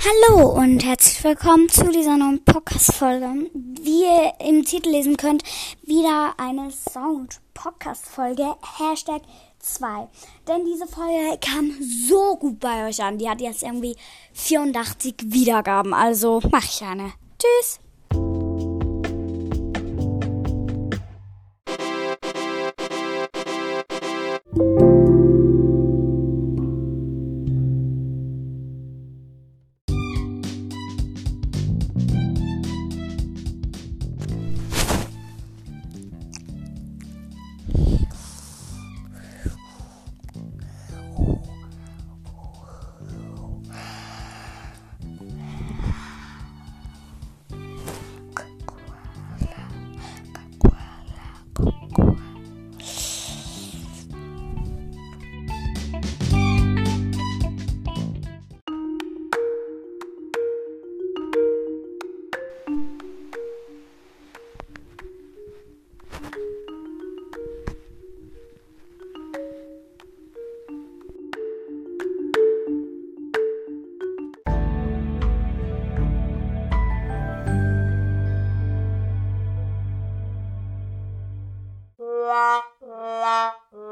Hallo und herzlich willkommen zu dieser neuen Podcast-Folge. Wie ihr im Titel lesen könnt, wieder eine Sound-Podcast-Folge, Hashtag 2. Denn diese Folge kam so gut bei euch an. Die hat jetzt irgendwie 84 Wiedergaben, also mach ich eine. Tschüss!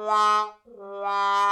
わわ。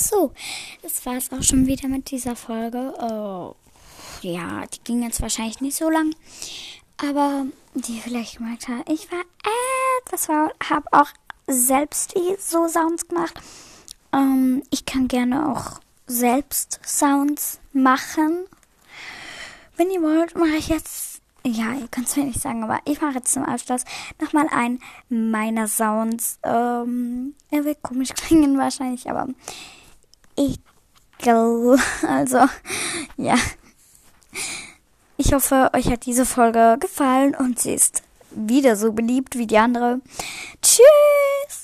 So, das war es auch schon wieder mit dieser Folge. Oh, ja, die ging jetzt wahrscheinlich nicht so lang. Aber die vielleicht gemerkt habt, ich war etwas faul, habe auch selbst so Sounds gemacht. Ähm, ich kann gerne auch selbst Sounds machen. Wenn ihr wollt, mache ich jetzt, ja, ihr könnt es mir nicht sagen, aber ich mache jetzt zum Abschluss nochmal einen meiner Sounds. Ähm, er wird komisch klingen wahrscheinlich, aber egal. Also, ja. Ich hoffe, euch hat diese Folge gefallen und sie ist wieder so beliebt wie die andere. Tschüss!